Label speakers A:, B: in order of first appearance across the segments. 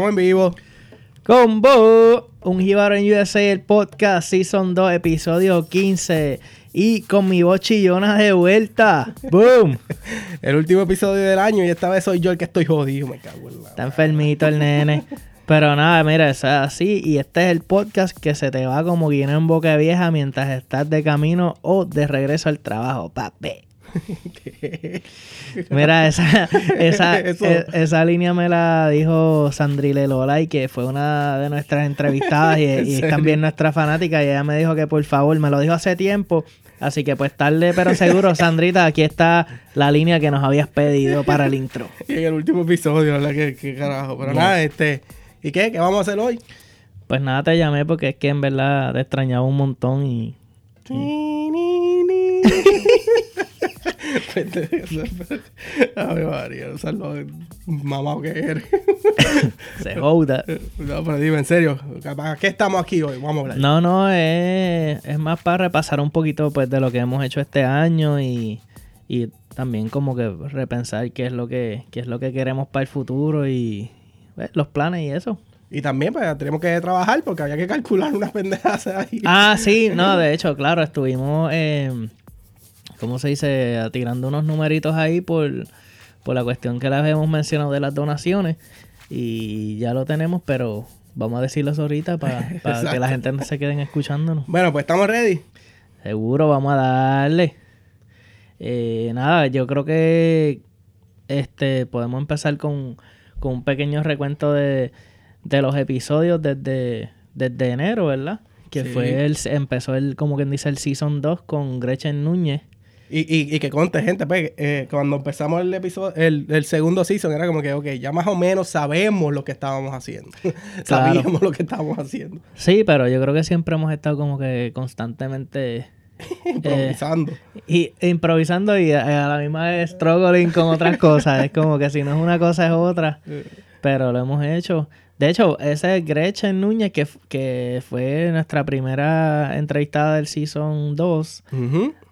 A: Estamos en vivo.
B: Combo, un Jíbaro en USA, el podcast, Season 2, episodio 15. Y con mi voz chillona de vuelta. ¡Boom!
A: el último episodio del año y esta vez soy yo el que estoy jodido. Me cago en la...
B: Está enfermito el nene. Pero nada, mira, eso es así. Y este es el podcast que se te va como guineo en boca vieja mientras estás de camino o de regreso al trabajo, papi. Mira, esa, esa, e, esa línea me la dijo Sandrile Lola y que fue una de nuestras entrevistadas y, es también nuestra fanática y ella me dijo que por favor, me lo dijo hace tiempo, así que pues tarde pero seguro, Sandrita, aquí está la línea que nos habías pedido para el intro.
A: Y en el último episodio, ¿verdad? ¿Qué, carajo? Pero nada, este... ¿Y qué? ¿Qué vamos a hacer hoy?
B: Pues nada, te llamé porque es que en verdad te extrañaba un montón y...
A: Ay, María, no mamá que eres.
B: Se joda.
A: No, pero dime, en serio, ¿para qué estamos aquí hoy? Vamos a hablar.
B: No, no, es, es más para repasar un poquito pues de lo que hemos hecho este año y, y también como que repensar qué es lo que, qué es lo que queremos para el futuro y pues, los planes y eso.
A: Y también pues tenemos que trabajar porque había que calcular unas pendejas ahí.
B: Ah, sí, no, de hecho, claro, estuvimos... Eh, ¿cómo se dice? Tirando unos numeritos ahí por, la cuestión que les habíamos mencionado de las donaciones. Y ya lo tenemos, pero vamos a decirlo ahorita para, que la gente no se queden escuchándonos.
A: Bueno, pues estamos ready.
B: Seguro, vamos a darle. Eh, nada, yo creo que este podemos empezar con, un pequeño recuento de, los episodios desde, desde enero, ¿verdad? Que fue el, empezó el, como quien dice, el Season 2 con Gretchen Núñez.
A: Y, y, y que conte, gente, pues, eh, cuando empezamos el episodio, el, segundo season, era como que, ok, ya más o menos sabemos lo que estábamos haciendo. Sabíamos lo que estábamos haciendo.
B: Sí, pero yo creo que siempre hemos estado como que constantemente...
A: improvisando.
B: Eh, y improvisando y a, la misma vez struggling con otras cosas. es como que si no es una cosa es otra. Pero lo hemos hecho. De hecho, ese es Gretchen Núñez, que, que fue nuestra primera entrevistada del Season 2.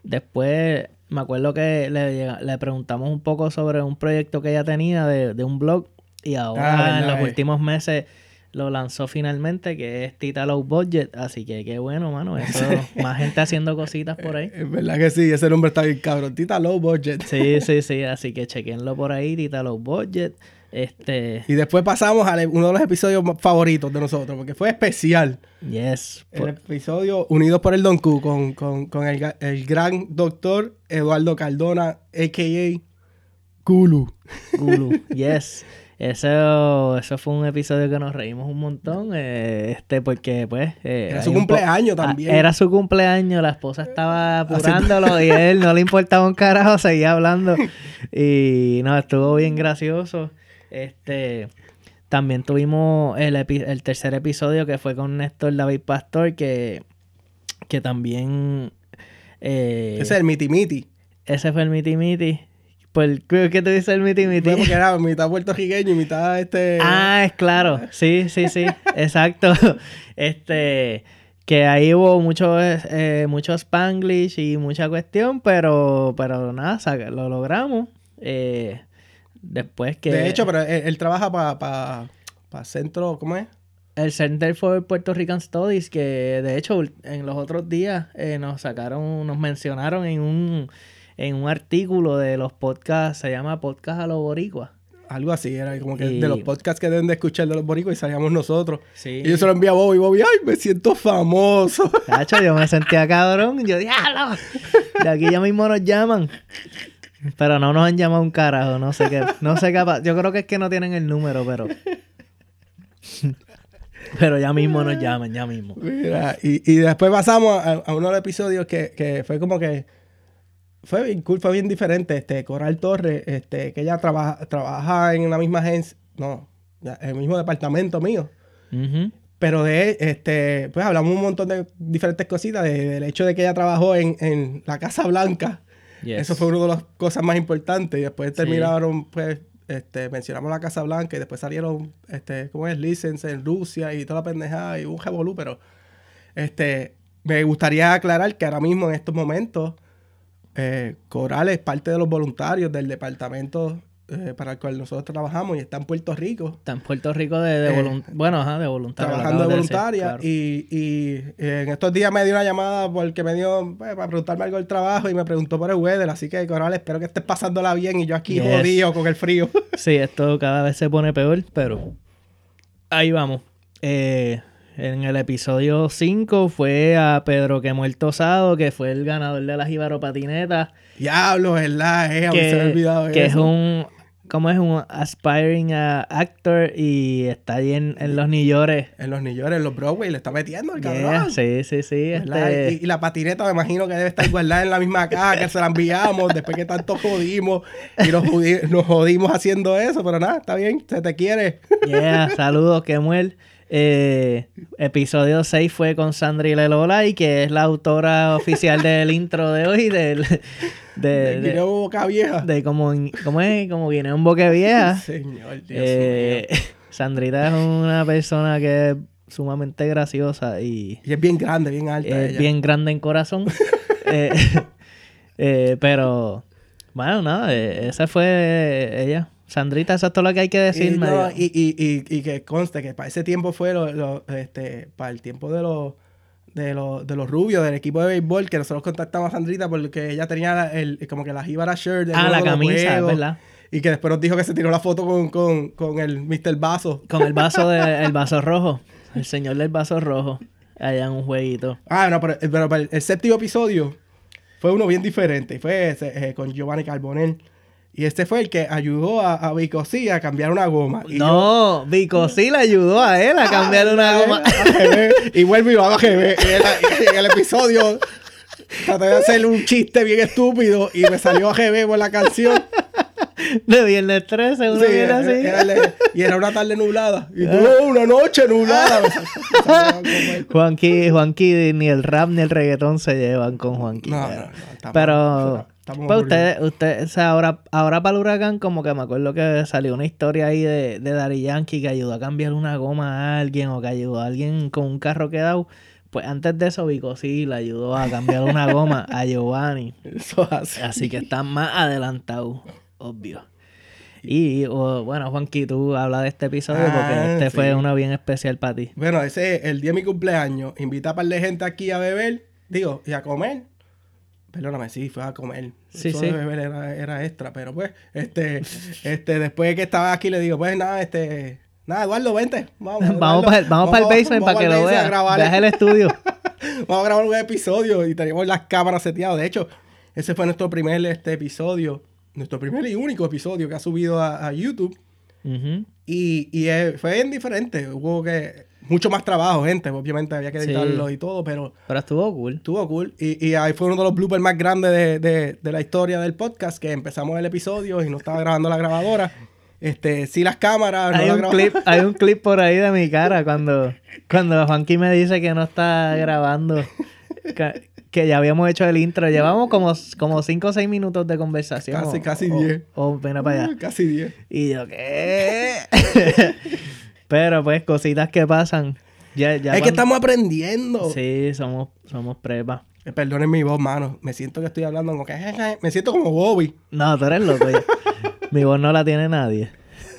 B: Después me acuerdo que le, preguntamos un poco sobre un proyecto que ella tenía de, un blog y ahora ah, en los últimos meses lo lanzó finalmente, que es Tita Low Budget. Así que qué bueno, mano. Eso, más gente haciendo cositas por ahí.
A: Es verdad que sí, ese nombre está bien cabrón. Tita Low Budget.
B: Sí, sí, sí. Así que chequenlo por ahí, Tita Low Budget. Este...
A: Y después pasamos a uno de los episodios favoritos de nosotros, porque fue especial.
B: Yes.
A: El episodio Unidos por el Don Q con, con, el, gran doctor Eduardo Cardona, a.k.a. Kulu,
B: yes. Eso, eso fue un episodio que nos reímos un montón, eh, este, porque pues...
A: Eh, era su cumpleaños ah, también.
B: Era su cumpleaños, la esposa estaba apurándolo y él no le importaba un carajo, seguía hablando. Y no, estuvo bien gracioso. Este, también tuvimos el, el tercer episodio que fue con Néstor David Pastor, que, que también...
A: Eh, ese es el miti miti.
B: Ese fue el miti miti. Pues, ¿qué te dice el miti miti?
A: porque era mitad puertorriqueño y mitad este...
B: Ah, es claro. Sí, sí, sí. Exacto. Este... Que ahí hubo mucho, eh, mucho spanglish y mucha cuestión, pero, pero nada, lo logramos. Eh, Después que...
A: De hecho, pero él, trabaja para pa, centro, ¿cómo es?
B: El Center for Puerto Rican Studies, que de hecho en los otros días eh, nos sacaron, nos mencionaron en un, en un artículo de los podcasts, se llama Podcast a los Boricuas.
A: Algo así, era como que de los podcasts que deben de escuchar de los boricuas y salíamos nosotros. Sí. Y yo se lo envié a Bobby, Bobby, ay, me siento famoso.
B: Cacho, yo me sentía cabrón, yo diablo, de aquí ya mismo nos llaman. Pero no nos han llamado un carajo, no sé qué. No sé capaz. Yo creo que es que no tienen el número, pero. pero ya mismo nos llaman, ya mismo.
A: Mira, y, y después pasamos a, uno de los episodios que, que fue como que. Fue bien cool, fue bien diferente. Este, Coral Torres, este, que ella trabaja, trabaja en la misma agencia. No, en el mismo departamento mío. Pero de este, pues hablamos un montón de diferentes cositas. del hecho de que ella trabajó en, en la Casa Blanca eso fue una de las cosas más importantes. Y después terminaron, pues, este, mencionamos la Casa Blanca y después salieron, este, ¿cómo es? License en Rusia y toda la pendejada y un revolú, pero este, me gustaría aclarar que ahora mismo en estos momentos, eh, Coral es parte de los voluntarios del departamento eh, para el cual nosotros trabajamos y está en Puerto Rico.
B: Está en Puerto Rico de, de
A: Eh,
B: Bueno, ajá, de voluntaria.
A: trabajando de voluntaria
B: claro.
A: y, y, eh, en estos días me dio una llamada porque me dio pues, para preguntarme algo del trabajo y me preguntó por el weather, así que Coral, espero que estés pasándola bien y yo aquí
B: Yes.
A: jodido con el frío.
B: Sí, esto cada vez se pone peor, pero ahí vamos. En el episodio 5 fue a Pedro que muerto osado, que fue el ganador de la Jíbaro Patineta,
A: Diablo, ¿verdad? Eh, mí se me
B: que,
A: olvidado
B: que es un, ¿cómo es? Un aspiring uh, actor y está allí en, en los York.
A: En los York, en los Broadway, le está metiendo el
B: Yeah,
A: cabrón.
B: sí, sí, sí. este-
A: Y, y la patineta me imagino que debe estar guardada en la misma caja que se la enviamos después que tanto jodimos y nos jodimos haciendo eso, pero nada, está bien, se te quiere.
B: Yeah, saludos, Kemuel. Eh, episodio 6 fue con Sandri Lelola y que es la autora oficial del intro de hoy, del, de,
A: De,
B: de,
A: boca vieja.
B: de como, como es, como viene un boque vieja.
A: Señor, Dios
B: Eh,
A: mío.
B: Sandrita es una persona que es sumamente graciosa y
A: Y es bien grande, bien alta.
B: es
A: ella.
B: bien grande en corazón. Eh, eh, pero, bueno, nada, eh, esa fue ella. Sandrita, eso es todo lo que hay que
A: Y,
B: decirme.
A: no, y, y, y, y que conste que para ese tiempo fue lo, lo- este, para el tiempo de los de los, de los rubios del equipo de béisbol que nosotros contactamos a Sandrita porque ella tenía el, como que la jíbara shirt de
B: ah, la camisa,
A: juegos,
B: ¿verdad?
A: y que después nos dijo que se tiró la foto con, con, con el Mr. Vaso
B: Con el vaso de, el vaso rojo. El señor del vaso rojo. Allá en un jueguito.
A: ah no pero, el, el séptimo episodio fue uno bien diferente fue ese, eh, con Giovanni Carbonell y este fue el que ayudó a, a a cambiar una goma y yo-
B: no, sí le ayudó a él a cambiar una goma.
A: Y vuelve y va a GB. Y en, el episodio traté de hacer un chiste bien estúpido y me salió a GB por la canción.
B: De viernes 13, uno
A: Sí,
B: viene así.
A: era y era una tarde nublada. Y tú, "Oh, una noche nublada.
B: Juanqui, Juanqui, ni el rap ni el reggaetón se llevan con Juanqui.
A: No, no, no,
B: pero,
A: estamos
B: pues
A: aburridos.
B: usted, o sea, ahora, ahora para el huracán, como que me acuerdo que salió una historia ahí de, de Daddy Yankee que ayudó a cambiar una goma a alguien o que ayudó a alguien con un carro quedado. Pues antes de eso, Vico sí le ayudó a cambiar una goma a Giovanni.
A: Eso es así.
B: Que está más adelantado, obvio. Y o, bueno, Juanqui, tú habla de este episodio porque
A: Ah,
B: este
A: sí.
B: fue uno bien especial para ti.
A: Bueno, ese el día de mi cumpleaños. Invita a par de gente aquí a beber. Digo, y a comer. Perdóname, sí, fue a comer.
B: Sí,
A: Eso
B: sí.
A: beber era, era extra, pero pues, este, este, después de que estaba aquí, le digo, pues nada, este, nada, Eduardo, vente. Vamos,
B: Vamos para el, vamos para el basement
A: vamos
B: para que lo veas.
A: grabar
B: Veas
A: el-
B: estudio.
A: Vamos a grabar un episodio y teníamos las cámaras seteadas. De hecho, ese fue nuestro primer este, episodio, nuestro primer y único episodio que ha subido a, a YouTube. Y, y eh, fue bien diferente. Hubo que mucho más trabajo, gente. Obviamente había que
B: Sí.
A: editarlo y todo, pero
B: Pero estuvo cool.
A: estuvo cool. Y, y ahí fue uno de los bloopers más grandes de, de- de la historia del podcast, que empezamos el episodio y no estaba grabando la grabadora. Este, sí las cámaras, no
B: Hay
A: la
B: un,
A: grababa.
B: clip, hay un clip por ahí de mi cara cuando, cuando Juanqui me dice que no está grabando. Que, que ya habíamos hecho el intro. Llevamos como, como 5 o 6 minutos de conversación.
A: Casi,
B: o-
A: casi
B: o-
A: 10.
B: O, ven para allá.
A: Casi 10.
B: Y yo, ¿qué? Pero pues, cositas que pasan. Ya, ya
A: es que estamos aprendiendo.
B: Sí, somos, somos prepa.
A: Eh, Perdonen mi voz, mano. Me siento que estoy hablando como que... Me siento como Bobby.
B: No, tú eres loco. ya. mi voz no la tiene nadie.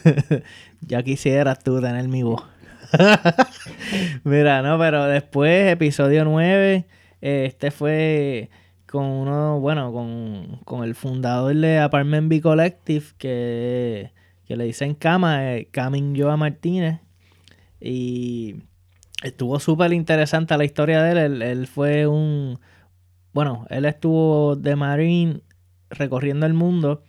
B: ya quisieras tú tener mi voz. Mira, no, pero después, episodio 9, eh, este fue con uno, bueno, con, con el fundador de Apartment B Collective, que, que le dicen Cama, eh, Camin Joa Martínez. Y estuvo súper interesante la historia de él. él. él fue un, bueno, él estuvo de Marine recorriendo el mundo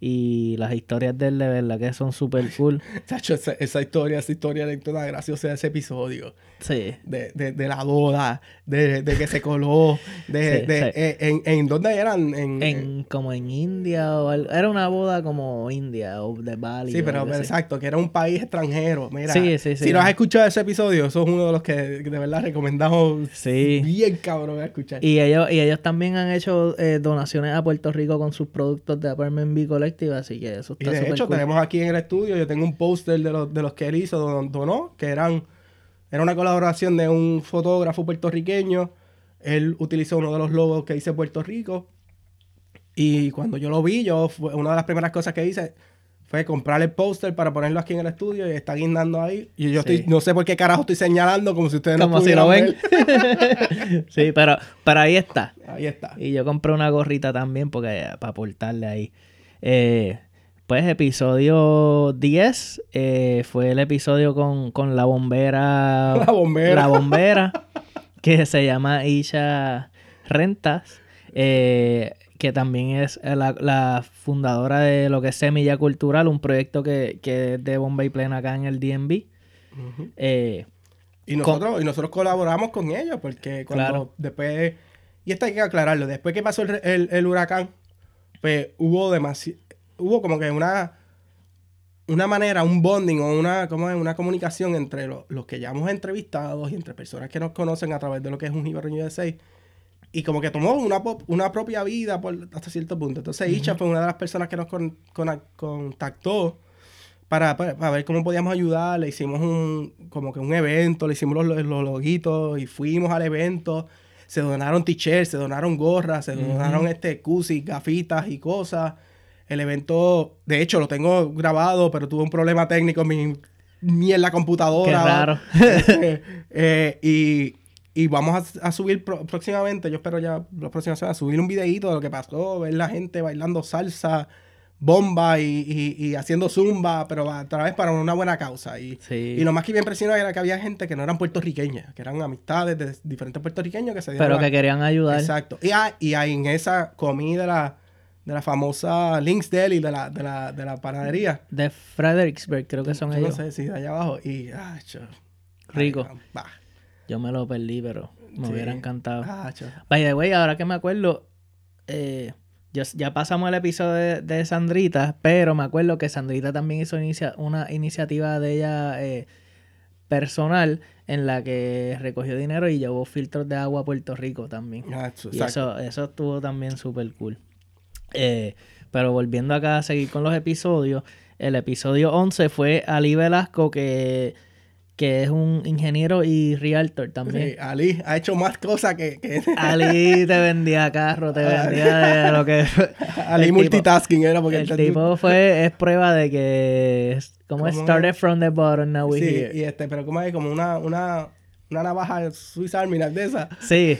B: y las historias de él de verdad que son súper cool.
A: Chacho, esa, esa historia, esa historia anécdota graciosa de ese episodio.
B: Sí.
A: De, de, de la boda, de, de que se coló, de,
B: Sí,
A: eh, en, en dónde eran, en,
B: En, como en India o algo. Era una boda como India o de Bali.
A: sí, pero, exacto, que era un país extranjero. Mira,
B: Sí, sí, sí.
A: si no has escuchado ese episodio, eso es uno de los que de verdad recomendamos
B: Sí.
A: bien cabrón a escuchar.
B: Y ellos, y ellos también han hecho eh, donaciones a Puerto Rico con sus productos de Apartment B Collective, así que eso
A: Y
B: está
A: de
B: súper
A: hecho,
B: cool.
A: tenemos aquí en el estudio, yo tengo un póster de los, de los que él hizo, don- donó, que eran, era una colaboración de un fotógrafo puertorriqueño. Él utilizó uno de los logos que hice Puerto Rico. Y cuando yo lo vi, yo fue una de las primeras cosas que hice, fue comprar el póster para ponerlo aquí en el estudio y está guindando ahí. Y yo
B: Sí.
A: estoy, no sé por qué carajo estoy señalando como si ustedes no
B: Como si lo ven. sí, pero, pero ahí está.
A: Ahí está.
B: Y yo compré una gorrita también porque para aportarle ahí. Eh, pues episodio 10 eh, fue el episodio con, con la bombera.
A: La bombera.
B: La bombera, que se llama Isha Rentas, eh, que también es la, la fundadora de lo que es Semilla Cultural, un proyecto que, que es de bomba y plena acá en el. Eh,
A: Y nosotros, y nosotros colaboramos con ellos porque cuando
B: Claro.
A: después, y esto hay que aclararlo, después que pasó el, el- el huracán, pues hubo demasiado, hubo como que una, una manera, un bonding o una, ¿cómo es? una comunicación entre lo- los que ya hemos entrevistados y entre personas que nos conocen a través de lo que es un Jibarón USA. Y como que tomó una, una propia vida por, hasta cierto punto. Entonces Isha fue una de las personas que nos con- con- contactó para, para, para ver cómo podíamos ayudar. Le hicimos un, como que un evento, le hicimos los, los loguitos y fuimos al evento. Se donaron t-shirts, se donaron gorras, se donaron este cusis, gafitas y cosas. El evento, de hecho, lo tengo grabado, pero tuve un problema técnico en mi, mi en la computadora.
B: Qué raro.
A: Eh, eh, y, y vamos a, a subir pro- próximamente, yo espero ya las próximas semanas, subir un videíto de lo que pasó, ver la gente bailando salsa, bomba y, y- y haciendo zumba, pero a través para una buena causa. Y,
B: Sí.
A: y lo más que me impresionó era que había gente que no eran puertorriqueñas, que eran amistades de diferentes puertorriqueños que se dieron
B: pero
A: la-
B: que querían ayudar.
A: Exacto. Y, ah, y ahí en esa comí de la, de la famosa Links Deli de la, de la, de la panadería.
B: De Fredericksburg, creo que son
A: Yo
B: ellos.
A: no sé si de allá abajo. Y, ah, cho.
B: Rico.
A: Ay, bah.
B: Yo me lo perdí, pero me
A: Sí.
B: hubiera encantado.
A: Ah, cho.
B: By the way, ahora que me acuerdo, eh, yo- ya pasamos el episodio de, de Sandrita, pero me acuerdo que Sandrita también hizo inicia- una iniciativa de ella eh, personal en la que recogió dinero y llevó filtros de agua a Puerto Rico también.
A: Ah, cho,
B: Y eso, eso estuvo también súper cool. Eh, pero volviendo acá a seguir con los episodios, el episodio 11 fue Ali Velasco, que, que es un ingeniero y realtor también.
A: Sí, Ali ha hecho más cosas que, que
B: Ali te vendía carro, te vendía de lo que...
A: Ali
B: tipo-
A: multitasking era porque
B: El tipo fue, es prueba de que... es- Como
A: ¿Cómo?
B: started from the bottom, now we're
A: Sí,
B: here.
A: y este, pero como es como una, una, una navaja Swiss Army de esa.
B: Sí,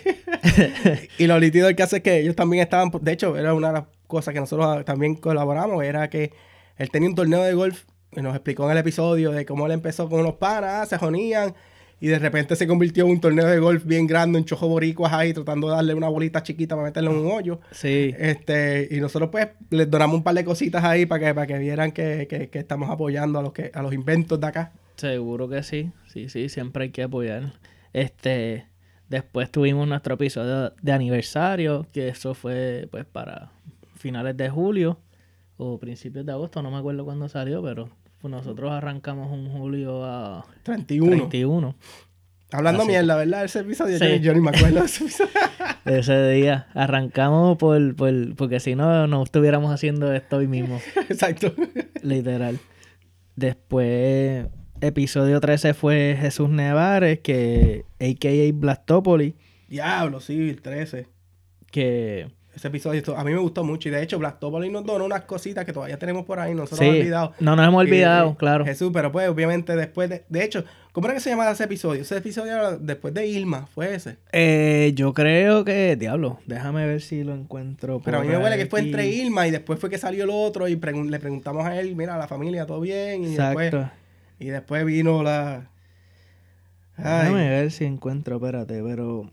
A: Y lo nítido que hace es que ellos también estaban, de hecho, era una de las cosas que nosotros también colaboramos, era que él tenía un torneo de golf nos explicó en el episodio de cómo él empezó con unos panas, se jonían y de repente se convirtió en un torneo de golf bien grande, un chojo boricuas ahí, tratando de darle una bolita chiquita para meterle en un hoyo.
B: sí.
A: Este, y nosotros pues les donamos un par de cositas ahí para que, para que vieran que, que- que estamos apoyando a los que, a los inventos de acá.
B: Seguro que sí, sí, sí, siempre hay que apoyar. Este, después tuvimos nuestro episodio de aniversario, que eso fue pues para finales de julio o principios de agosto, no me acuerdo cuándo salió, pero pues, nosotros arrancamos un julio a
A: 31.
B: 31.
A: Hablando
B: Así.
A: mierda, ¿verdad? Ese episodio
B: Sí.
A: yo, yo ni me acuerdo de ese episodio.
B: Ese día arrancamos por, por porque si no, no estuviéramos haciendo esto hoy mismo.
A: Exacto.
B: Literal. Después, episodio 13 fue Jesús Nevares, que a.k.a. Blastopoli,
A: Diablo, sí, el 13.
B: que
A: Ese episodio esto- a mí me gustó mucho. Y de hecho, Blastopolis nos donó unas cositas que todavía tenemos por ahí. No se nos
B: sí,
A: ha olvidado.
B: no nos hemos olvidado,
A: y-
B: claro.
A: Jesús, pero pues obviamente después de... De hecho, ¿cómo era que se llamaba ese episodio? Ese episodio después de Ilma, fue ese.
B: Eh, yo creo que, diablo, déjame ver si lo encuentro.
A: Pero a mí me huele que fue entre Ilma y después fue que salió el otro y pregun- le preguntamos a él, mira, la familia, ¿todo bien? Y después,
B: Exacto.
A: y después vino la...
B: Déjame ver si encuentro, espérate, pero...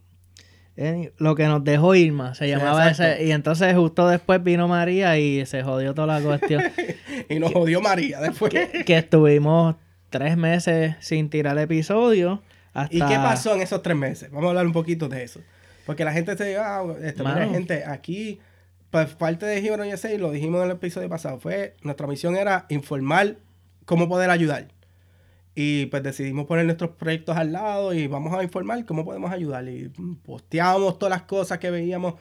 B: eh, lo que nos dejó Irma, se llamaba ese. Y entonces justo después vino María y se jodió toda la cuestión.
A: y nos jodió María después.
B: que estuvimos tres meses sin tirar episodio. Hasta...
A: ¿Y qué pasó en esos tres meses? Vamos a hablar un poquito de eso. Porque la gente se dice, ah, este, mira, gente, aquí, pues parte de Gibron USA, lo dijimos en el episodio pasado, fue, nuestra misión era informar cómo poder ayudar. Y pues decidimos poner nuestros proyectos al lado y vamos a informar cómo podemos ayudar. Y posteábamos todas las cosas que veíamos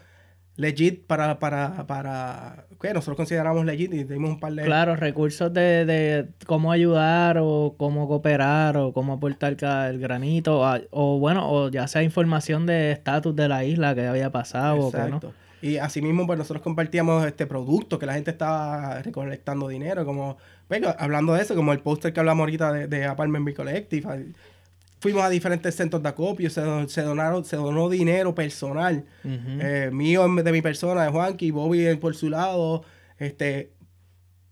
A: legit para, para, para, que nosotros consideramos legit y dimos un par de...
B: Claro, recursos de, de cómo ayudar o cómo cooperar o cómo aportar el granito o, o bueno, o ya sea información de estatus de la isla que había pasado o que no.
A: Exacto. Y así mismo, pues nosotros compartíamos este producto que la gente estaba recolectando dinero, como, venga, pues, hablando de eso, como el póster que hablamos ahorita de, de Apartment Be Collective. Fuimos a diferentes centros de acopio, se, se donaron, se donó dinero personal, eh, mío de mi persona, de Juanqui, Bobby por su lado, este,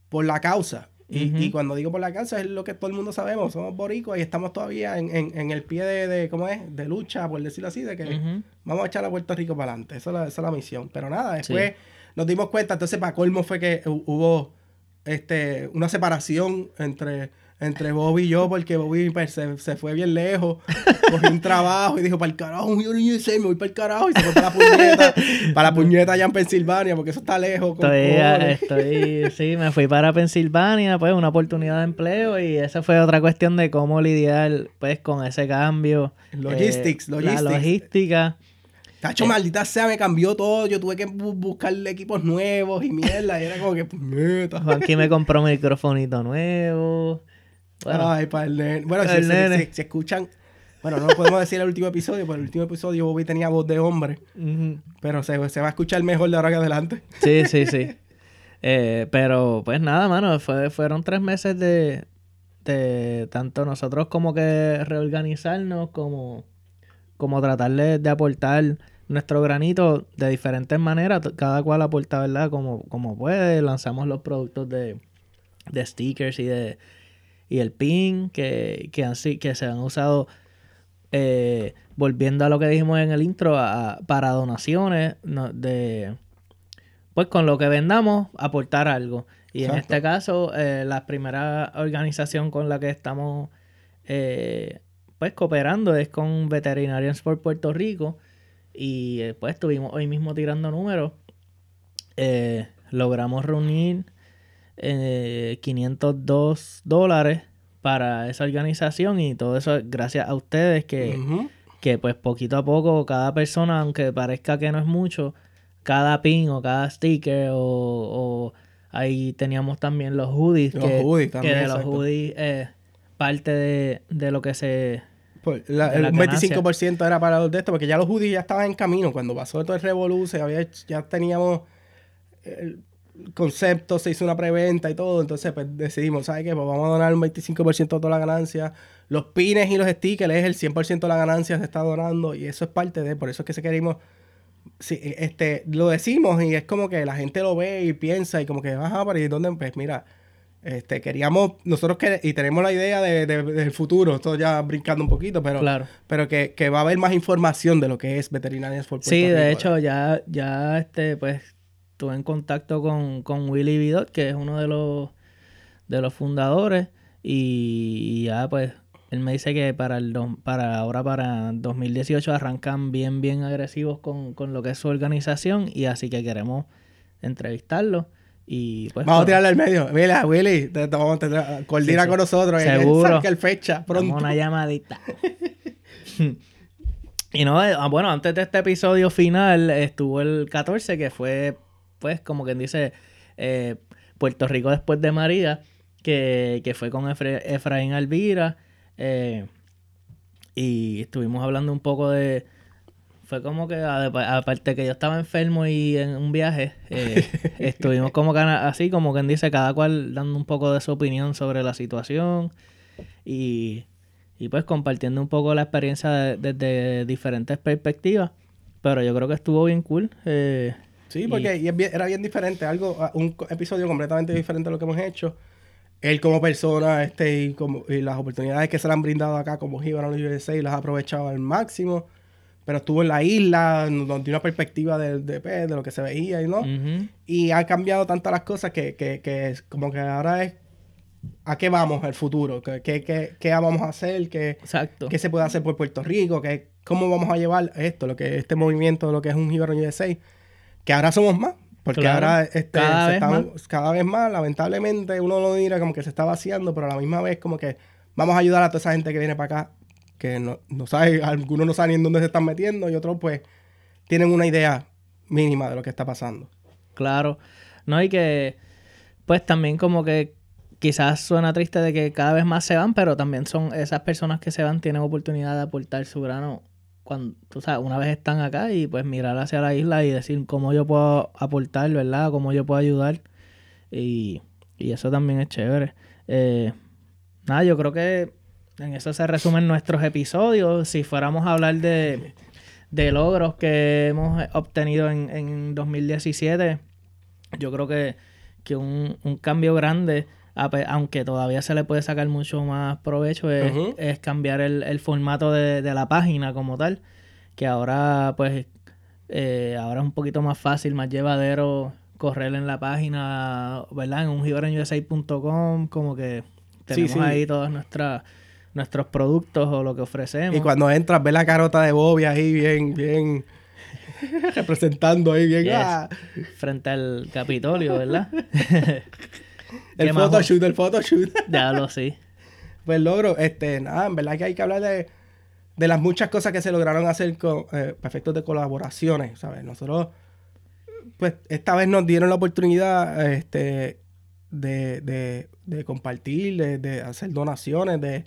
A: por la causa. Y, cuando digo por la causa es lo que todo el mundo sabemos, somos boricuas y estamos todavía en, el pie de, ¿cómo es? De lucha, por decirlo así, de que vamos a echar a Puerto Rico para adelante. Esa es la, misión. Pero nada, después nos dimos cuenta, entonces para colmo fue que hubo este, una separación entre entre Bobby y yo, porque Bobby pues, se, fue bien lejos, cogió un trabajo y dijo, para el carajo, yo ni sé, me voy para el carajo, y se fue para la puñeta, para la puñeta allá en Pensilvania, porque eso está lejos.
B: estoy, estoy, sí, me fui para Pensilvania, pues una oportunidad de empleo y esa fue otra cuestión de cómo lidiar pues con ese cambio.
A: Logistics,
B: eh, logistics. La logística.
A: Tacho, eh, maldita sea, me cambió todo. Yo tuve que buscar equipos nuevos y mierda. Y era como que, puñeta.
B: Aquí me compró un microfonito nuevo.
A: Bueno, Ay, para el nene. Bueno, si, escuchan. Bueno, no podemos decir el último episodio, pero el último episodio Bobby tenía voz de hombre. Pero se, va a escuchar mejor de ahora que adelante.
B: Sí, sí, sí. Eh, pero pues nada, mano, fue, fueron tres meses de, de tanto nosotros como que reorganizarnos, como, como tratar de, aportar nuestro granito de diferentes maneras. Cada cual aporta, ¿verdad? Como, como puede. Lanzamos los productos de, de stickers y de y el PIN que, que, que se han usado, eh, volviendo a lo que dijimos en el intro, para donaciones, de pues con lo que vendamos, aportar algo. Y en este caso, eh, la primera organización con la que estamos eh, pues cooperando es con Veterinarians por Puerto Rico. Y pues estuvimos hoy mismo tirando números. logramos reunir 502 dólares para esa organización y todo eso gracias a ustedes que, que pues poquito a poco cada persona, aunque parezca que no es mucho, cada pin o cada sticker o, ahí teníamos también los hoodies.
A: Los que, hoodies también,
B: que de los hoodies eh, parte de, lo que se...
A: Pues el 25% era para los de esto, porque ya los hoodies ya estaban en camino. Cuando pasó todo el revoluce, había, ya teníamos concepto, se hizo una preventa y todo, entonces pues decidimos, ¿sabes qué? Pues vamos a donar un 25% de toda la ganancia. Los pines y los stickers es el 100% de la ganancia se está donando y eso es parte de, por eso es que se queremos, sí, este, lo decimos y es como que la gente lo ve y piensa y como que, ajá, pero ¿y dónde? Pues mira, este, queríamos, nosotros que, y tenemos la idea de, del futuro, esto ya brincando un poquito, pero,
B: claro.
A: pero que, que, va a haber más información de lo que es Veterinarias
B: for Sí, de hecho, ya, ya, este, pues, estuve en contacto con, con Willy Vidot, que es uno de los, de los fundadores, y, ya pues él me dice que para el para ahora para 2018 arrancan bien bien agresivos con, lo que es su organización y así que queremos entrevistarlo y pues
A: vamos a tirarle al medio mira Willy te, vamos a tener, coordina con nosotros
B: seguro
A: el fecha pronto
B: una llamadita y no eh, ah, bueno antes de este episodio final estuvo el 14 que fue pues, como quien dice, eh, Puerto Rico después de María, que, fue con Efraín Alvira. Eh, y estuvimos hablando un poco de. Fue como que, aparte que yo estaba enfermo y en un viaje, eh, estuvimos como que así, como quien dice, cada cual dando un poco de su opinión sobre la situación y, y pues compartiendo un poco la experiencia desde diferentes perspectivas. Pero yo creo que estuvo bien cool. Eh,
A: Sí, porque era bien diferente, algo, un episodio completamente diferente a lo que hemos hecho. Él como persona, este, y, como, y las oportunidades que se le han brindado acá como Gibran USA las ha aprovechado al máximo. Pero estuvo en la isla, donde una perspectiva de, de, de, lo que se veía y no. Y ha cambiado tantas las cosas que, que, que como que ahora es a qué vamos el futuro, qué, qué, qué, vamos a hacer, qué,
B: Exacto.
A: qué se puede hacer por Puerto Rico, qué, cómo vamos a llevar esto, lo que este movimiento, lo que es un Gibran USA que ahora somos más. Porque ahora este, cada, vez más. cada vez más, lamentablemente, uno lo dirá como que se está vaciando, pero a la misma vez como que vamos a ayudar a toda esa gente que viene para acá, que no, no sabe, algunos no saben en dónde se están metiendo y otros pues tienen una idea mínima de lo que está pasando.
B: Claro. No, y que pues también como que quizás suena triste de que cada vez más se van, pero también son esas personas que se van tienen oportunidad de aportar su grano cuando, tú sabes, una vez están acá y pues mirar hacia la isla y decir cómo yo puedo aportar, ¿verdad? Cómo yo puedo ayudar. Y, y eso también es chévere. Eh, nada, yo creo que en eso se resumen nuestros episodios. Si fuéramos a hablar de, de logros que hemos obtenido en, en 2017, yo creo que, que un, un cambio grande aunque todavía se le puede sacar mucho más provecho, es, es cambiar el, el formato de, de, la página como tal, que ahora pues eh, ahora es un poquito más fácil, más llevadero correr en la página, ¿verdad? En un como que tenemos ahí todos nuestras nuestros productos o lo que ofrecemos.
A: Y cuando entras, ves la carota de Bobby ahí bien, bien representando ahí bien. Ah.
B: Frente al Capitolio, ¿verdad?
A: el photoshoot, el photoshoot.
B: ya lo sé.
A: Pues logro, este, nada, en verdad que hay que hablar de, de las muchas cosas que se lograron hacer con eh, efectos de colaboraciones, ¿sabes? Nosotros, pues, esta vez nos dieron la oportunidad, este, de, de, de compartir, de, de, hacer donaciones, de,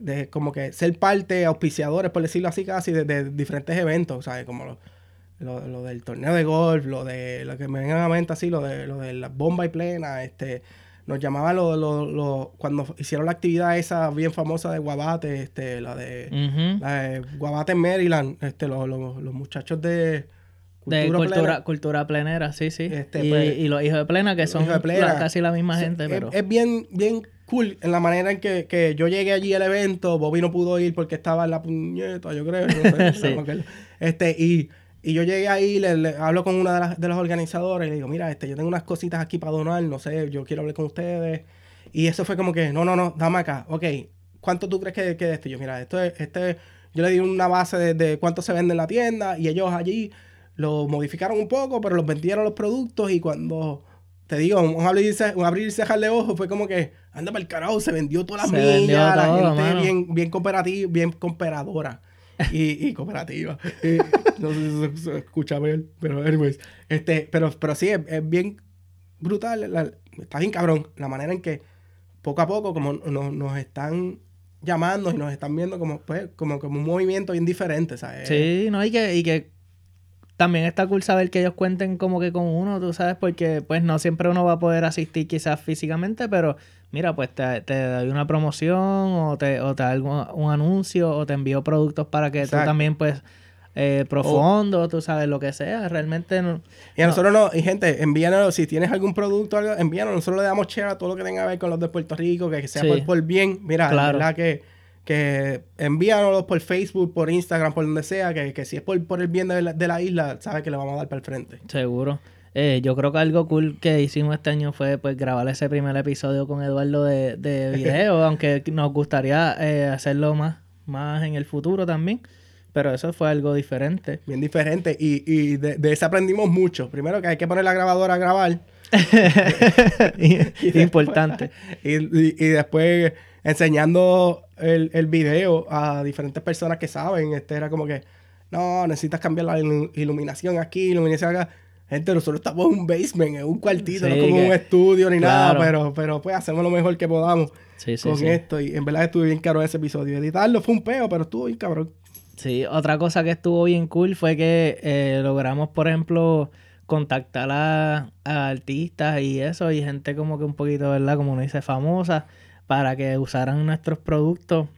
A: de como que ser parte, auspiciadores, por decirlo así casi, de, de diferentes eventos, ¿sabes? Como lo, lo, lo, del torneo de golf, lo de lo que me venga a la mente así, lo de, lo de la bomba y plena, este, nos llamaba lo, lo, cuando hicieron la actividad esa bien famosa de Guabate, este, la de, la de Guabate en Maryland, este, los, los, muchachos de
B: cultura de cultura, plena. cultura plenera, sí, sí. Este, y, pues, y, los hijos de plena, que son casi la misma gente, pero...
A: Es, bien, bien cool en la manera en que, que, yo llegué allí al evento, Bobby no pudo ir porque estaba en la puñeta, yo creo. este, y y yo llegué ahí, le, hablo con una de las, de los organizadores y le digo, mira, este, yo tengo unas cositas aquí para donar, no sé, yo quiero hablar con ustedes. Y eso fue como que, no, no, no, dame acá. Ok, ¿cuánto tú crees que, que esto? yo, mira, esto es, este, yo le di una base de, de, cuánto se vende en la tienda y ellos allí lo modificaron un poco, pero los vendieron los productos y cuando, te digo, un abrir, un abrir y cerrar de ojos fue como que, anda para el carajo, se vendió toda la millas, la gente bien, bien cooperativa, bien cooperadora y, y cooperativa. no sé si se, escucha bien, pero anyways. Este, pero, pero sí, es, bien brutal. está bien cabrón la manera en que poco a poco como nos, nos están llamando y nos están viendo como, pues, como, como un movimiento bien diferente, ¿sabes?
B: Sí, no, y que, y que también está cool saber que ellos cuenten como que con uno, tú sabes, porque pues no siempre uno va a poder asistir quizás físicamente, pero mira, pues te, te doy una promoción o te, o te hago un anuncio o te envío productos para que tú también pues eh, profundo, tú sabes, lo que sea, realmente no,
A: Y a nosotros no, y gente, envíanos, si tienes algún producto, algo, envíanos, nosotros le damos share a todo lo que tenga que ver con los de Puerto Rico, que, sea por, bien, mira, la verdad que, que envíanos por Facebook, por Instagram, por donde sea, que, que si es por, por el bien de la, de la isla, sabes que le vamos a dar para el frente.
B: Seguro. Eh, yo creo que algo cool que hicimos este año fue pues grabar ese primer episodio con Eduardo de, de video, aunque nos gustaría eh, hacerlo más, más en el futuro también. Pero eso fue algo diferente.
A: Bien diferente. Y, y de, de eso aprendimos mucho. Primero que hay que poner la grabadora a grabar.
B: Importante.
A: Y, y, después enseñando el, el video a diferentes personas que saben. Este era como que, no, necesitas cambiar la iluminación aquí, iluminación acá Gente, nosotros estamos en un basement, en un cuartito, no como un estudio ni nada, pero, pero pues hacemos lo mejor que podamos con esto. Y en verdad estuvo bien caro ese episodio. Editarlo fue un peo, pero estuvo bien cabrón.
B: Sí, otra cosa que estuvo bien cool fue que eh, logramos, por ejemplo, contactar a, artistas y eso, y gente como que un poquito, ¿verdad? Como uno dice, famosa, para que usaran nuestros productos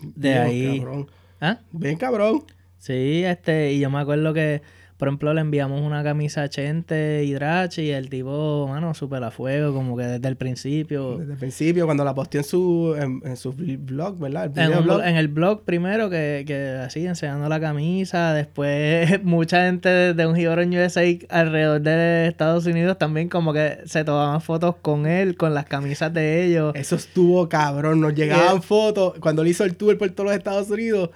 B: de bien ahí.
A: Cabrón. ¿Ah? Bien cabrón.
B: Sí, este, y yo me acuerdo que por ejemplo, le enviamos una camisa a Chente y Drachi y el tipo, mano, súper a fuego, como que desde el principio.
A: Desde el principio, cuando la posteó en su, en, su blog, ¿verdad?
B: El en, blog. en, el blog primero, que, que así, enseñando la camisa. Después, mucha gente de un Giro en USA alrededor de Estados Unidos también como que se tomaban fotos con él, con las camisas de ellos.
A: Eso estuvo cabrón. Nos llegaban fotos. Cuando le hizo el tour por todos los Estados Unidos,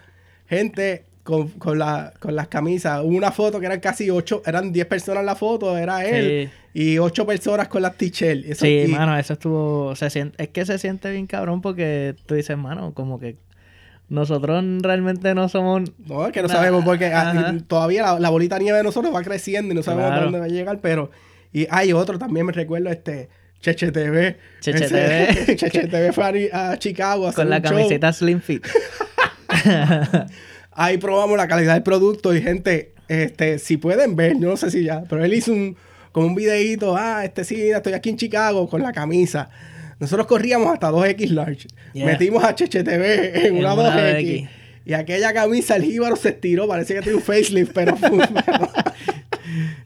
A: gente con, con, la, con las camisas. Hubo una foto que eran casi ocho, eran diez personas en la foto, era él. Y ocho personas con las t-shirts.
B: Sí, mano, eso estuvo. Se siente, es que se siente bien cabrón porque tú dices, mano, como que nosotros realmente no somos.
A: No, es que no sabemos porque ah, todavía la, bolita nieve de nosotros va creciendo y no sabemos a dónde va a llegar, pero. Y hay otro también, me recuerdo, este. Cheche TV.
B: Cheche TV.
A: Cheche TV fue a, Chicago
B: Con la camiseta Slim Fit.
A: ahí probamos la calidad del producto y gente, este, si pueden ver, yo no sé si ya, pero él hizo un, como un videíto, ah, este sí, estoy aquí en Chicago con la camisa. Nosotros corríamos hasta 2X large.
B: Yeah.
A: Metimos a HHTV en,
B: En
A: una
B: una
A: 2X.
B: 2X.
A: Y aquella camisa, el jíbaro se estiró, parece que tiene un facelift, pero.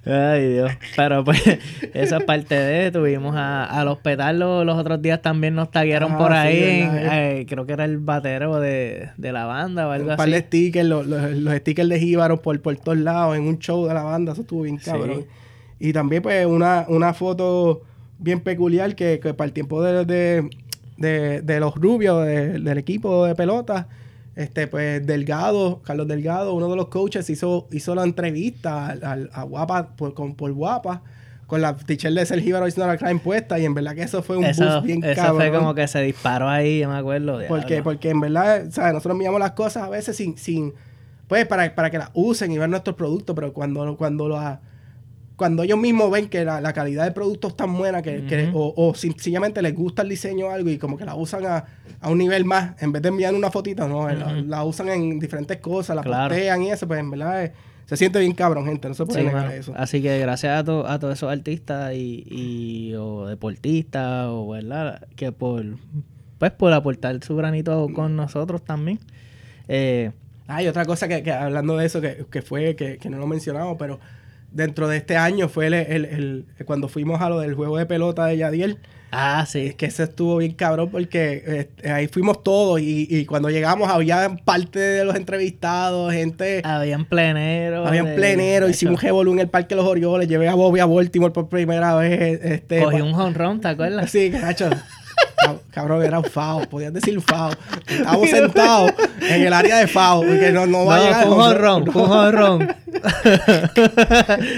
B: Ay, Dios. Pero pues, esa es parte de. Tuvimos a, al hospital los, los otros días también nos taguearon
A: Ah,
B: por
A: sí,
B: ahí. eh, creo que era el batero de, de la banda o algo
A: un par de stickers, los, los- los stickers de jíbaro por, por todos lados, en un show de la banda, eso estuvo bien
B: Sí.
A: cabrón. Y también, pues, una, una foto bien peculiar que, que para el tiempo de, de, de- de los rubios de- del equipo de pelota, este, pues, Delgado, Carlos Delgado, uno de los coaches, hizo, hizo la entrevista al- al- a Guapa, por, con, por Guapa, con la t-shirt de Sergio Jíbaro It's Not a Crime puesta, y en verdad que eso fue un
B: Eso,
A: boost bien
B: eso
A: cabrón.
B: fue como que se disparó ahí, yo me acuerdo.
A: Porque, porque en verdad, ¿sabes? Nosotros miramos las cosas a veces sin, sin pues, para, para que las usen y ver nuestros productos, pero cuando, cuando la- cuando ellos mismos ven que la, la calidad del producto es tan buena que, que- o, o sencillamente les gusta el diseño o algo y como que la usan a, a un nivel más, en vez de enviar una fotito, no, la, usan en diferentes cosas, la
B: Claro.
A: postean y eso, pues en verdad eh, se siente bien cabrón, gente, no se puede
B: Sí,
A: negar eso.
B: Así que gracias a, to- a todos esos artistas y, y- o deportistas o verdad que por pues por aportar su granito con nosotros también. Eh,
A: Hay otra cosa que, que hablando de eso, que, que fue, que, que no lo mencionamos, pero dentro de este año fue el, el- el- cuando fuimos a lo del juego de pelota de Yadiel,
B: ah,
A: es
B: sí.
A: que eso estuvo bien cabrón porque este, ahí fuimos todos y, y cuando llegamos había parte de los entrevistados, gente,
B: Habían pleneros.
A: habían
B: de-
A: plenero,
B: de
A: hicimos revolú en el Parque de los Orioles, llevé a Bobby a Baltimore por primera vez, este,
B: Cogí un honrón, ¿te acuerdas?
A: Sí, cacho. Cab- Cabrón, era un FAO, podías decir FAO. Estábamos sentados en el área de FAO, porque no, no va a llegar.
B: fue un fue un honrón.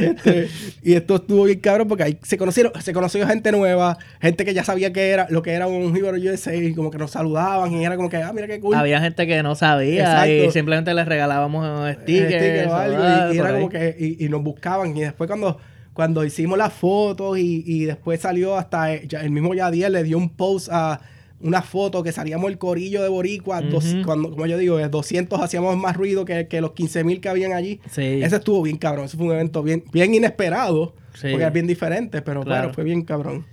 A: Este, y esto estuvo bien cabrón porque ahí se conocieron, se conoció gente nueva, gente que ya sabía que era lo que era un Hero USA y como que nos saludaban y era como que, ah, mira qué cool.
B: Había gente que no sabía
A: Exacto.
B: y simplemente les regalábamos stickers.
A: sticker o
B: o
A: algo,
B: ah,
A: y, y
B: por
A: era como que y, y nos buscaban y después cuando cuando hicimos las fotos y, y después salió hasta eh, el mismo Yadiel le dio un post a una foto que salíamos el corillo de Boricua, dos- cuando, como yo digo, de 200 hacíamos más ruido que, que los 15 mil que habían allí.
B: Sí.
A: Ese estuvo bien cabrón, ese fue un evento bien, bien inesperado,
B: Sí.
A: porque es bien diferente, pero
B: Claro.
A: bueno, fue bien cabrón.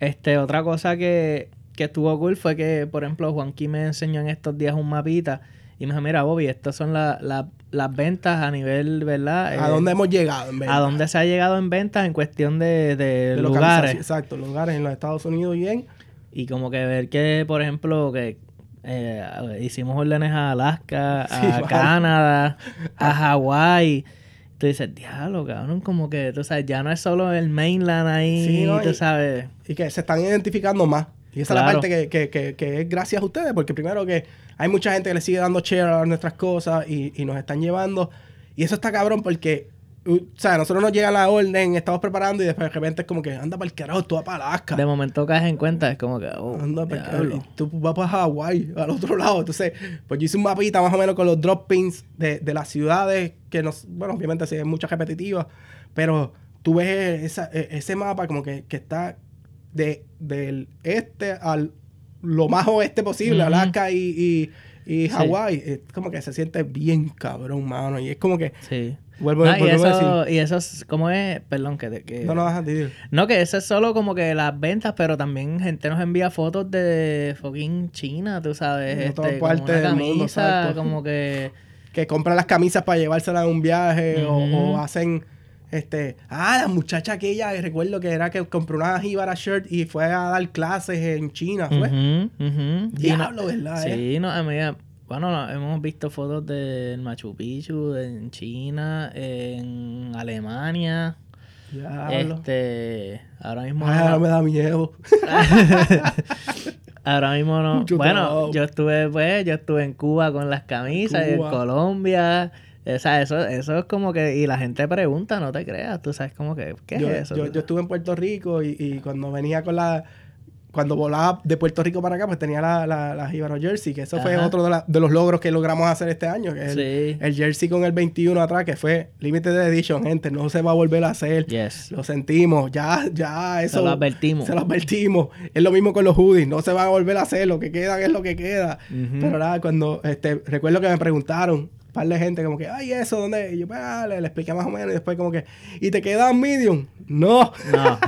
B: Este, otra cosa que, que estuvo cool fue que, por ejemplo, Juanqui me enseñó en estos días un mapita y me dijo, mira, Bobby, estas son la- la- las ventas a nivel, ¿verdad?
A: ¿A
B: Eh,
A: dónde hemos llegado? En
B: ¿A dónde se ha llegado en ventas en cuestión de, de
A: De
B: lugares?
A: Exacto, lugares en los Estados Unidos y en...
B: Y como que ver que, por ejemplo, que eh, hicimos órdenes a Alaska,
A: Sí,
B: a. Canadá, a Hawái. Tú dices, diablo, cabrón, como que, tú sabes, ya no es solo el mainland ahí,
A: Sí, no,
B: tú sabes.
A: y que se están identificando más. Y esa es la parte que, que- que- que es gracias a ustedes, porque primero que hay mucha gente que le sigue dando share a nuestras cosas y, y nos están llevando. Y eso está cabrón porque, o sea, nosotros nos llega la orden, estamos preparando y después de repente es como que anda para el carajo, tú vas para Alaska.
B: De momento caes en cuenta, es como que, oh,
A: Anda
B: diablo.
A: y tú vas para Hawái, al otro lado. Entonces, pues yo hice un mapita más o menos con los drop pins de, de las ciudades, que nos, bueno, obviamente sí hay muchas repetitivas, pero tú ves esa- e- ese mapa como que, que está de, del este al lo más oeste posible. Alaska y, y, y
B: Sí.
A: Hawái. Es como que se siente bien cabrón, mano. Y es como que,
B: Sí.
A: vuelvo,
B: No, y,
A: volvemos a
B: eso,
A: decir,
B: y eso es, ¿cómo es? Perdón, que... que
A: no, no, dejas de decir.
B: No, que eso es solo como que las ventas, pero también gente nos envía fotos de fucking China, tú sabes.
A: Todas
B: este,
A: partes del mundo,
B: camisa,
A: exacto.
B: como que...
A: que compran las camisas para llevárselas a un viaje o, hacen este ah la muchacha aquella que recuerdo que era que compró una jíbara shirt y fue a dar clases en China fue
B: no-
A: diablo verdad eh?
B: Sí, no, a mí, bueno, no, hemos visto fotos del Machu Picchu en China, en Alemania.
A: diablo
B: Este, ahora mismo
A: Ay, ahora
B: no,
A: me da miedo
B: ahora mismo no.
A: Mucho
B: bueno,
A: trabajo.
B: yo estuve pues, yo estuve en Cuba con las camisas, y en
A: Cuba.
B: Colombia. O sea, eso, eso es como que, y la gente pregunta, no te creas, tú sabes como que, ¿qué
A: yo,
B: es eso?
A: yo, yo estuve en Puerto Rico y, y cuando venía con la cuando volaba de Puerto Rico para acá pues tenía la, la, la jíbaro jersey que eso fue otro de, la- de los logros que logramos hacer este año que es el,
B: Sí.
A: el jersey con el 21 atrás que fue limited edition gente no se va a volver a hacer
B: Yes.
A: Lo sentimos, ya, ya, eso.
B: Se lo advertimos.
A: Se lo advertimos. Es lo mismo con los hoodies, no se van a volver a hacer, lo que queda es lo que queda. Pero nada, cuando, este, recuerdo que me preguntaron, par de gente como que, ay, eso, ¿dónde? Y yo, pues, ah, le, le expliqué más o menos y después como que, ¿y te quedan medium? No.
B: No.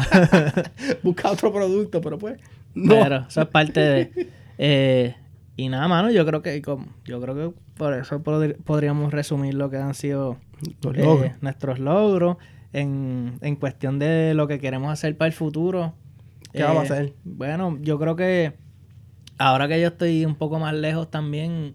A: Busca otro producto, pero pues, no.
B: Pero eso es parte de. eh, y nada, mano, yo creo que yo creo que por eso podríamos resumir lo que han sido eh,
A: logros.
B: nuestros logros en, en cuestión de lo que queremos hacer para el futuro.
A: ¿Qué vamos a hacer?
B: Bueno, yo creo que ahora que yo estoy un poco más lejos también,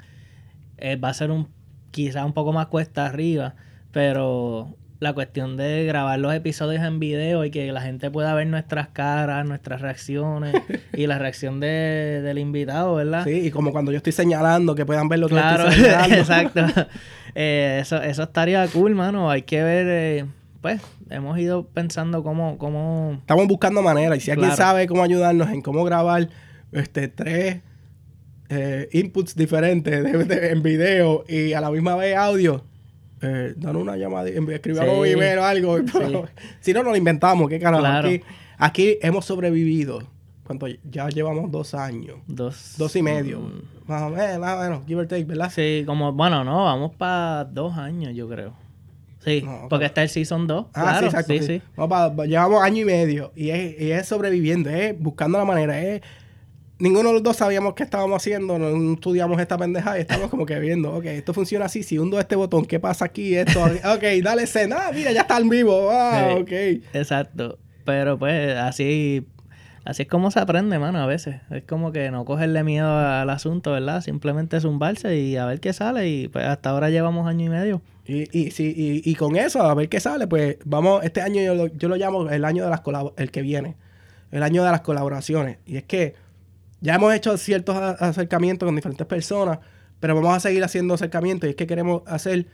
B: eh, va a ser un quizá un poco más cuesta arriba, pero la cuestión de grabar los episodios en video y que la gente pueda ver nuestras caras, nuestras reacciones y la reacción de, del invitado, ¿verdad?
A: Sí, y como cuando yo estoy señalando, que puedan ver lo que
B: Claro,
A: estoy señalando.
B: exacto. Eh, eso, eso estaría cool, mano. Hay que ver, eh, pues, hemos ido pensando cómo, cómo
A: Estamos buscando maneras. Y si alguien
B: Claro.
A: sabe cómo ayudarnos en cómo grabar este, tres eh, inputs diferentes de- de- en video y a la misma vez audio, eh, dan una llamada, escribamos un
B: Sí.
A: email o algo. pero- si no, nos lo inventamos. ¿Qué carajo?
B: Claro.
A: Aquí, aquí hemos sobrevivido. ¿Cuánto? Ya llevamos dos años.
B: dos...
A: Dos y medio.
B: Mm,
A: Más o menos, más o menos, give or take, ¿verdad?
B: Sí, como, bueno, no, vamos para dos años, yo creo. Sí,
A: No,
B: porque está el Season 2.
A: Ah,
B: claro,
A: sí, exacto.
B: sí,
A: sí.
B: sí.
A: Vamos pa- pa- llevamos año y medio y es, y es sobreviviendo, es buscando la manera. Es, ninguno de los dos sabíamos qué estábamos haciendo, no estudiamos esta pendeja y estamos como que viendo, ok, esto funciona así, si hundo este botón, ¿qué pasa aquí? Esto, ok, dale escena, ah, mira, ya está en vivo, ah,
B: Sí.
A: ok.
B: Exacto. Pero pues así, así es como se aprende, mano, a veces. Es como que no cogerle miedo al asunto, ¿verdad? Simplemente zumbarse y a ver qué sale. Y pues hasta ahora llevamos año y medio.
A: Y, y, sí, y, y con eso, a ver qué sale, pues vamos, este año yo lo, yo lo llamo el año de las el que viene, el año de las colaboraciones. Y es que ya hemos hecho ciertos acercamientos con diferentes personas, pero vamos a seguir haciendo acercamientos y es que queremos hacer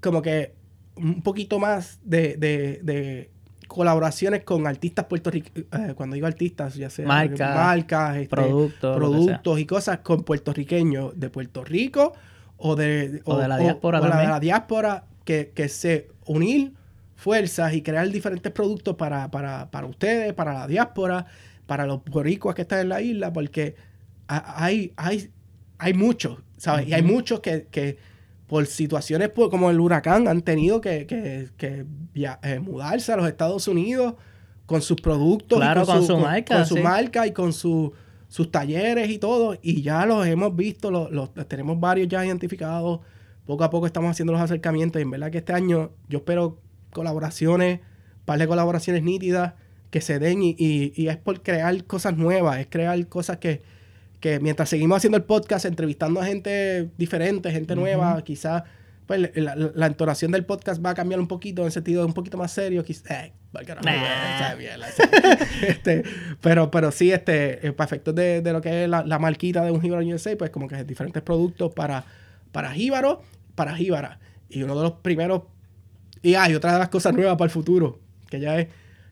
A: como que un poquito más de, de, de colaboraciones con artistas puertorriqueños, cuando digo artistas, ya sea
B: Marcas,
A: marcas, este,
B: productos,
A: productos y cosas con puertorriqueños de Puerto Rico o de,
B: O de la diáspora
A: o la,
B: también.
A: de la diáspora que, que se unir fuerzas y crear diferentes productos para, para, para ustedes, para la diáspora, para los boricuas que están en la isla, porque ha- hay, hay, hay muchos, ¿sabes? Y hay muchos que, que por situaciones pues, como el huracán han tenido que, que, que via- eh, mudarse a los Estados Unidos con sus productos,
B: Claro, con su marca,
A: con
B: sí.
A: marca y con su- sus talleres y todo. Y ya los hemos visto, los, los- tenemos varios ya identificados. Poco a poco estamos haciendo los acercamientos. Y en verdad que este año yo espero colaboraciones, par de colaboraciones nítidas que se den. Y, y- y es por crear cosas nuevas, es crear cosas que, que mientras seguimos haciendo el podcast, entrevistando a gente diferente, gente nueva, quizás pues, la, la- la entonación del podcast va a cambiar un poquito en el sentido de un poquito más serio. Quizás, eh,
B: Nah.
A: este, pero, pero sí, este, eh, para efectos de, de lo que es la, la marquita de un Jíbaro USA, pues como que diferentes productos para, para jíbaro, para jíbara. Y uno de los primeros, y hay otra de las cosas nuevas para el futuro, que ya es,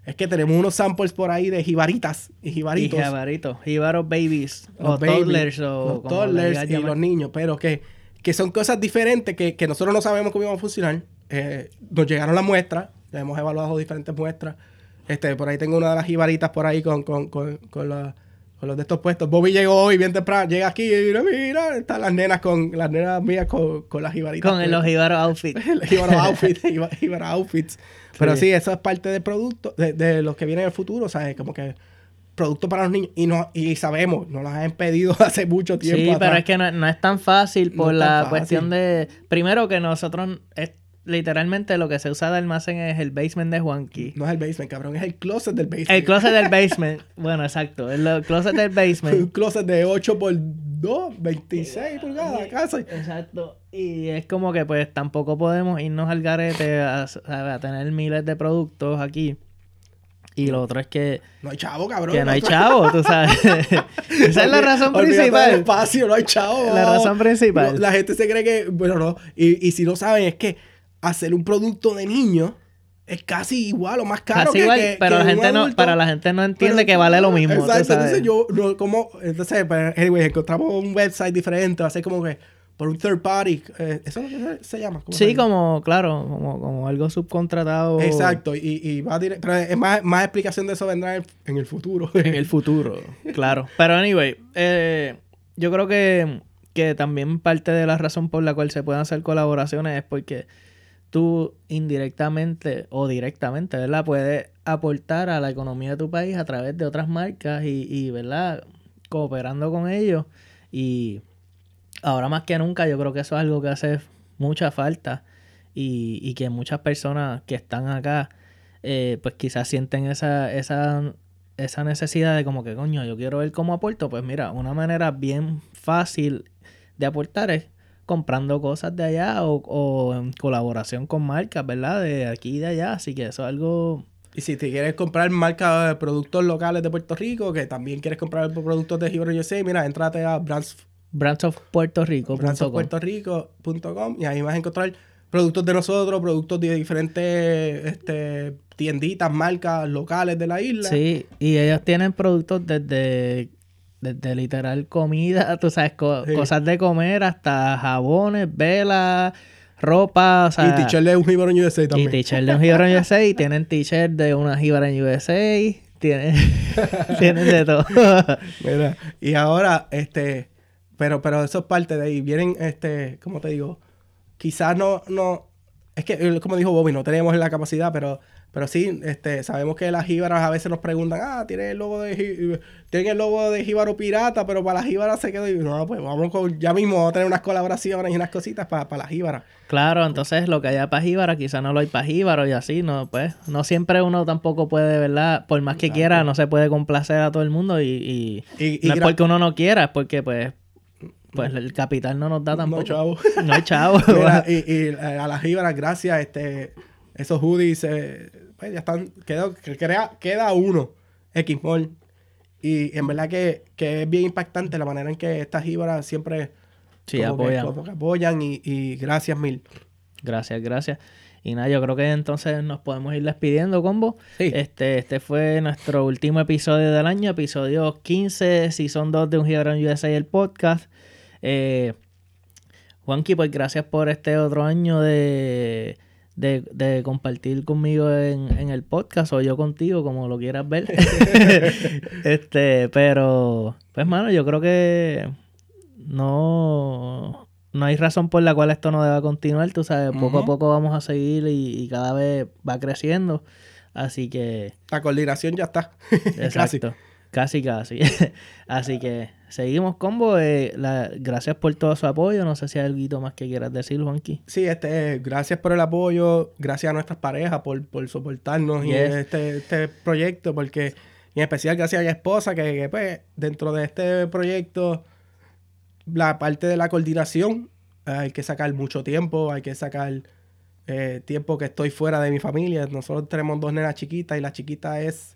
A: es que tenemos unos samples por ahí de jibaritas y
B: Y
A: jibaritos.
B: jíbaros babies,
A: los
B: o
A: babies,
B: toddlers, o
A: los toddlers y
B: llamar.
A: los niños, pero que, que son cosas diferentes que, que nosotros no sabemos cómo iban a funcionar. Eh, nos llegaron las muestras, ya hemos evaluado diferentes muestras. Este, por ahí tengo una de las jibaritas por ahí con, con, con, con, la- con los de estos puestos. Bobby llegó hoy bien temprano, llega aquí y mira, mira, están las nenas con las nenas mías con, con las jibaritas.
B: Con los jíbaros outfits.
A: Jíbaro outfits, jíbaro- jíbaro outfits. Pero
B: Sí.
A: eso es parte del producto, de, de los que vienen en el futuro, o sea, es como que producto para los niños. Y no y sabemos, nos las han pedido hace mucho tiempo.
B: Sí, pero es que no, no es tan fácil por la
A: fácil.
B: cuestión de... Primero que nosotros... Es, literalmente lo que se usa de almacén es el basement de Juanqui.
A: No es el basement, cabrón, es el closet del basement.
B: El closet del basement. Bueno, exacto. El lo- closet del
A: un
B: basement.
A: closet de 8 por 2, 26 pulgadas, casi.
B: Exacto. Y es como que pues tampoco podemos irnos al garete a, a- a tener miles de productos aquí. Y lo otro es que,
A: No hay chavo, cabrón.
B: que no hay chavo, tú sabes. Esa es la razón principal.
A: espacio, no hay chavo.
B: La razón principal.
A: La gente se cree que, bueno, no. Y, y si no saben, es que hacer un producto de niño es casi igual o más caro
B: Casi
A: que,
B: igual,
A: que-
B: pero
A: que
B: la
A: un
B: gente no, para la gente no entiende
A: Pero-
B: que vale lo mismo.
A: Exacto,
B: sabes.
A: entonces yo, no, como, entonces, pues, anyway, encontramos un website diferente, ser como que por un third party, eh, ¿eso es lo que se, se llama? ¿Cómo se
B: Sí,
A: llama?
B: como, claro, como, como algo subcontratado.
A: Exacto, y, y va dire- pero es más, más explicación de eso vendrá en, en el futuro.
B: En el futuro, claro. Pero anyway, eh, yo creo que que también parte de la razón por la cual se pueden hacer colaboraciones es porque tú indirectamente o directamente, ¿verdad? Puedes aportar a la economía de tu país a través de otras marcas y, y ¿verdad? Cooperando con ellos. Y ahora más que nunca yo creo que eso es algo que hace mucha falta y, y que muchas personas que están acá eh, pues quizás sienten esa, esa, esa necesidad de como que coño, yo quiero ver cómo aporto. Pues mira, una manera bien fácil de aportar es comprando cosas de allá o, en colaboración con marcas, ¿verdad? De aquí y de allá. Así que eso es algo...
A: Y si te quieres comprar marcas de productos locales de Puerto Rico, que también quieres comprar productos de Gibro USA, mira, entrate a Brands,
B: Brands of Puerto Rico.
A: Brandsofpuertorico.com y ahí vas a encontrar productos de nosotros, productos de diferentes este, tienditas, marcas locales de la isla.
B: Sí, y ellos tienen productos desde desde literal comida, tú sabes, cosas de comer hasta jabones, velas, ropa, o sea...
A: Y t-shirt de un en USA también.
B: Y t-shirt de un en USA, y tienen t-shirt de una en USA, tienen, tienen de todo.
A: Mira, y ahora, este, pero, pero eso es parte de ahí, vienen, este, ¿cómo te digo? Quizás no, no, es que, como dijo Bobby, no tenemos la capacidad, pero pero sí, este, sabemos que las jíbaras a veces nos preguntan, ah, tiene el logo de tiene el logo de jíbaro pirata, pero para las jíbaras se quedó. Y no, pues vamos con, ya mismo vamos a tener unas colaboraciones y unas cositas para, para las jíbaras.
B: Claro, entonces lo que haya para jíbara, quizás no lo hay para jíbaro y así, no, pues, no siempre uno tampoco puede, ¿verdad? Por más que quiera, no se puede complacer a todo el mundo y, y, no es porque uno no quiera, es porque pues pues el capital no nos da tampoco. No, chavo. No hay chavo.
A: y, y, a las jíbaras, gracias, este, esos hoodies, eh, pues ya están, queda, queda uno, X-Mall. Y en verdad que, es bien impactante la manera en que estas jíbaras siempre
B: sí, apoyan.
A: apoyan y, gracias mil.
B: Gracias, gracias. Y nada, yo creo que entonces nos podemos ir despidiendo, combo. Este, este fue nuestro último episodio del año, episodio 15, si son dos de Un Jíbaro en USA, el podcast. Eh, Juanqui, pues gracias por este otro año de de, de compartir conmigo en, en, el podcast o yo contigo, como lo quieras ver. este, pero, pues, mano, yo creo que no, no hay razón por la cual esto no deba continuar. Tú sabes, poco a poco vamos a seguir y, cada vez va creciendo. Así que.
A: La coordinación ya está.
B: Exacto. Casi, casi. Así que seguimos combo. Eh, gracias por todo su apoyo. No sé si hay algo más que quieras decir, Juanqui.
A: Sí, este, gracias por el apoyo. Gracias a nuestras parejas por, por soportarnos y este, este proyecto. Porque, en especial, gracias a mi esposa, que, pues, dentro de este proyecto, la parte de la coordinación, hay que sacar mucho tiempo, hay que sacar eh, tiempo que estoy fuera de mi familia. Nosotros tenemos dos nenas chiquitas y la chiquita es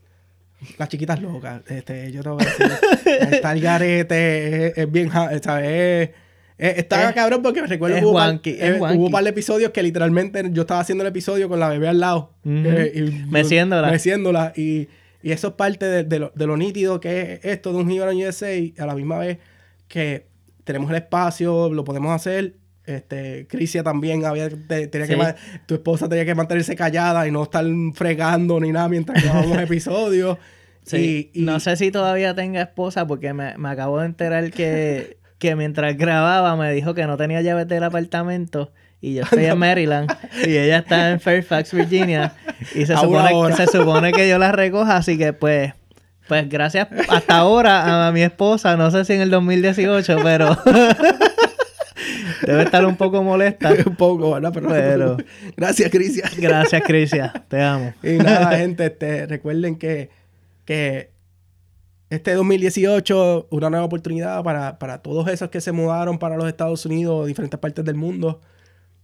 A: las chiquitas locas. Este, yo te voy a decir. está el garete, es, bien, ¿sabes? está cabrón porque me recuerdo hubo,
B: eh,
A: hubo un par de episodios que literalmente yo estaba haciendo el episodio con la bebé al lado.
B: Eh, y, meciéndola.
A: Meciéndola. Y, y eso es parte de, lo, de, lo, nítido que es esto de un Hero USA. A la misma vez que tenemos el espacio, lo podemos hacer este, Crisia también había, tenía que, tu esposa tenía que mantenerse callada y no estar fregando ni nada mientras grabábamos episodios.
B: Sí, no sé si todavía tenga esposa porque me, me acabo de enterar que, que mientras grababa me dijo que no tenía llaves del apartamento y yo estoy en Maryland y ella está en Fairfax, Virginia y se supone, se supone que yo la recoja, así que pues pues gracias hasta ahora a mi esposa, no sé si en el 2018, pero Debe estar un poco molesta.
A: un poco, ¿verdad? Pero, gracias, Crisia.
B: gracias, Crisia. Te amo.
A: Y nada, gente, este, recuerden que, que este 2018, una nueva oportunidad para, para todos esos que se mudaron para los Estados Unidos o diferentes partes del mundo.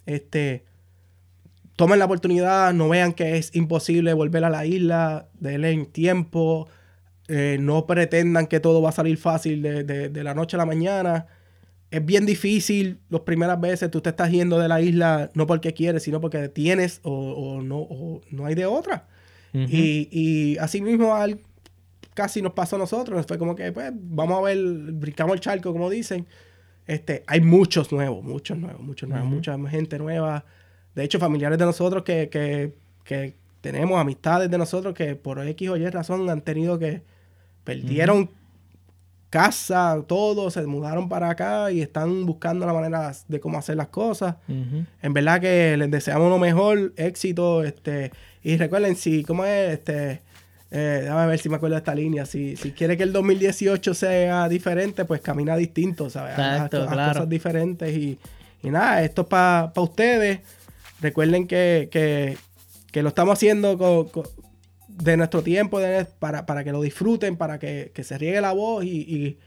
A: Este, tomen la oportunidad, no vean que es imposible volver a la isla, denle en tiempo, eh, no pretendan que todo va a salir fácil de, de, la noche a la mañana es bien difícil las primeras veces. Tú te estás yendo de la isla no porque quieres, sino porque tienes o, no, no hay de otra. y, y así mismo al, casi nos pasó a nosotros. Fue como que, pues, vamos a ver, brincamos el charco, como dicen. Este, hay muchos nuevos, muchos nuevos, muchos nuevos, mucha gente nueva. De hecho, familiares de nosotros que, que, que, tenemos, amistades de nosotros que por X o Y razón han tenido que, perdieron casa, todo, se mudaron para acá y están buscando la manera de cómo hacer las cosas. En verdad que les deseamos lo mejor, éxito, este, y recuerden, si, ¿cómo es? Este, eh, déjame ver si me acuerdo de esta línea. Si, si quiere que el 2018 sea diferente, pues camina distinto, ¿sabes?
B: Exacto,
A: haz
B: claro.
A: cosas diferentes y, y nada, esto es para ustedes. Recuerden que, que, que lo estamos haciendo co- co- de nuestro tiempo de- para, para que lo disfruten, para que, que se riegue la voz y, y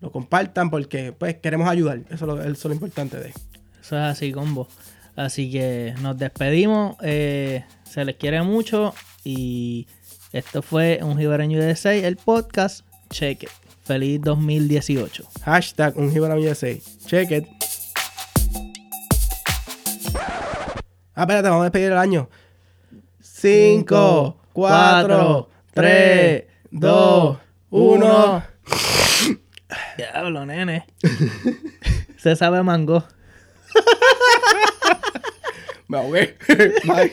A: lo compartan porque pues queremos ayudar. Eso es lo, eso es lo importante de
B: Eso es así, combo. Así que nos despedimos. eh, se les quiere mucho. Y esto fue un Jibareño de 6, el podcast. Check it. Feliz 2018.
A: Hashtag un Gibran USA. Check it. Ah, espérate, vamos a despedir el año. 5, 4, 3, 2, 1.
B: Diablo, nene. Se sabe mango.
A: Me ahogué. Bye.